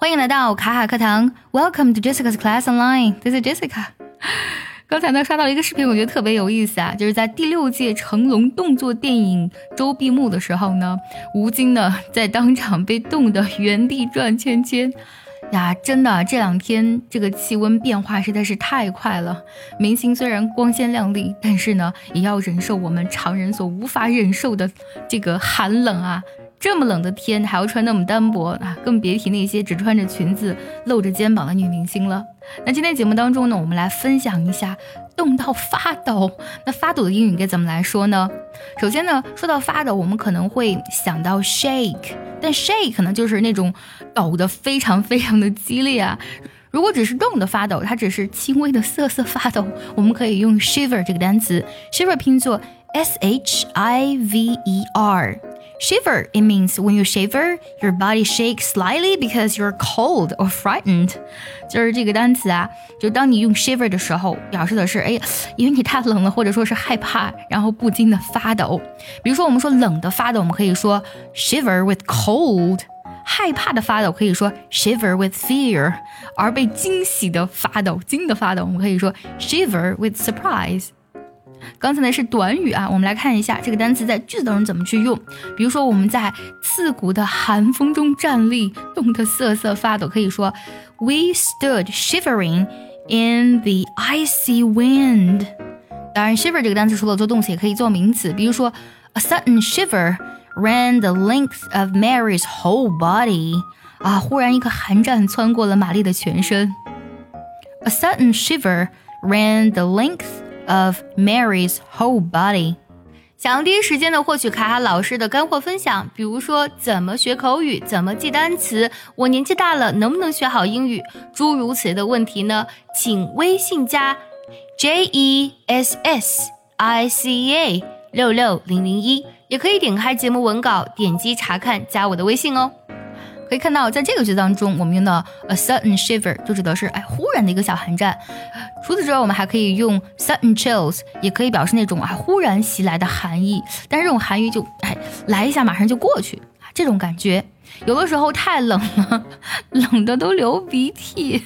欢迎来到卡卡课堂，Welcome to Jessica's Class Online。This is Jessica。刚才呢刷到一个视频，我觉得特别有意思啊，就是在第六届成龙动作电影周闭幕的时候呢，吴京呢在当场被冻得原地转圈圈。呀，真的，这两天这个气温变化实在是太快了。明星虽然光鲜亮丽，但是呢，也要忍受我们常人所无法忍受的这个寒冷啊。这么冷的天，还要穿那么单薄啊，更别提那些只穿着裙子露着肩膀的女明星了。那今天节目当中呢，我们来分享一下冻到发抖。那发抖的英语该怎么来说呢？首先呢，说到发抖，我们可能会想到 shake，但 shake 可能就是那种抖得非常非常的激烈啊。如果只是冻的发抖，它只是轻微的瑟瑟发抖，我们可以用 shiver 这个单词，shiver 拼作 s h i v e r。Shiver, it means when you shiver, your body shakes slightly because you're cold or frightened。就是这个单词啊，就当你用 shiver 的时候，表示的是，哎，因为你太冷了，或者说是害怕，然后不禁的发抖。比如说，我们说冷的发抖，我们可以说 shiver with cold；害怕的发抖可以说 shiver with fear；而被惊喜的发抖、惊的发抖，我们可以说 shiver with surprise。 刚才呢是短语啊，我们来看一下这个单词在句子当中怎么去用。比如说我们在刺骨的寒风中站立，冻得瑟瑟发抖，可以说 We stood shivering in the icy wind。当然，shiver 这个单词除了做动词，也可以做名词。比如说，A sudden shiver ran the length of Mary's whole body。啊，忽然一个寒战穿过了玛丽的全身。A sudden shiver ran the length。Of Mary's whole body。想第一时间的获取卡卡老师的干货分享，比如说怎么学口语、怎么记单词，我年纪大了能不能学好英语，诸如此类的问题呢？请微信加 J E S S I C A 六六零零一，也可以点开节目文稿，点击查看，加我的微信哦。可以看到，在这个句子当中，我们用到 a sudden shiver 就指的是哎忽然的一个小寒战。除此之外，我们还可以用 sudden chills，也可以表示那种啊忽然袭来的寒意。但是这种寒意就哎来一下马上就过去，这种感觉有的时候太冷了，冷的都流鼻涕。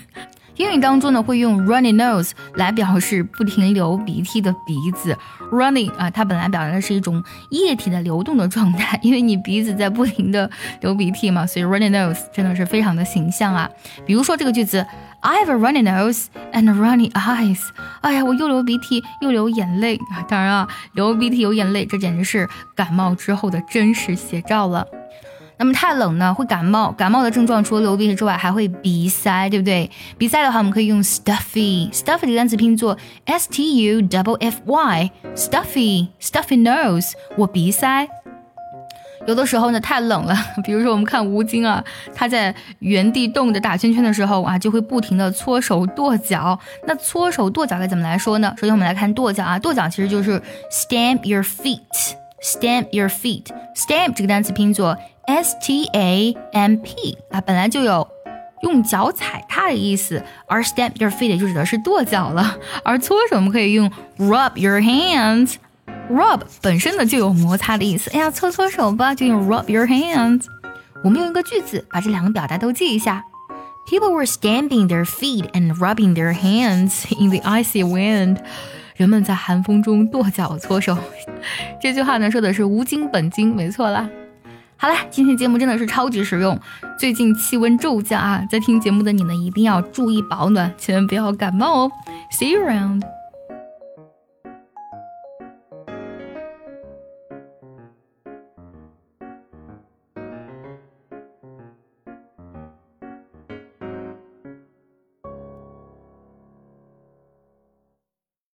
英语当中呢，会用 runny nose 来表示不停流鼻涕的鼻子。running 啊，它本来表达的是一种液体的流动的状态，因为你鼻子在不停的流鼻涕嘛，所以 runny nose 真的是非常的形象啊。比如说这个句子，I have a runny nose and runny eyes。哎呀，我又流鼻涕又流眼泪啊！当然啊，流鼻涕有眼泪，这简直是感冒之后的真实写照了。那么太冷呢，会感冒。感冒的症状除了流鼻涕之外，还会鼻塞，对不对？鼻塞的话，我们可以用 stuffy。stuffy 这个单词拼作 s t u f f y stuffy stuffy nose，我鼻塞。有的时候呢，太冷了，比如说我们看吴京啊，他在原地冻着打圈圈的时候啊，就会不停的搓手跺脚。那搓手跺脚该怎么来说呢？首先我们来看跺脚啊，跺脚其实就是 stamp your feet feet，stamp your feet。stamp 这个单词拼作。S T A M P 啊，本来就有用脚踩踏的意思，而 stamp your feet 就指的是跺脚了。而搓手我们可以用 rub your hands，rub 本身呢就有摩擦的意思。哎呀，搓搓手吧，就用 rub your hands。我们用一个句子把这两个表达都记一下。People were stamping their feet and rubbing their hands in the icy wind。 人们在寒风中跺脚搓手。这句话呢说的是无精本精，没错啦。好啦，今天节目真的是超级实用。最近气温骤降啊，在听节目的你呢，一定要注意保暖，千万不要感冒哦。See you around.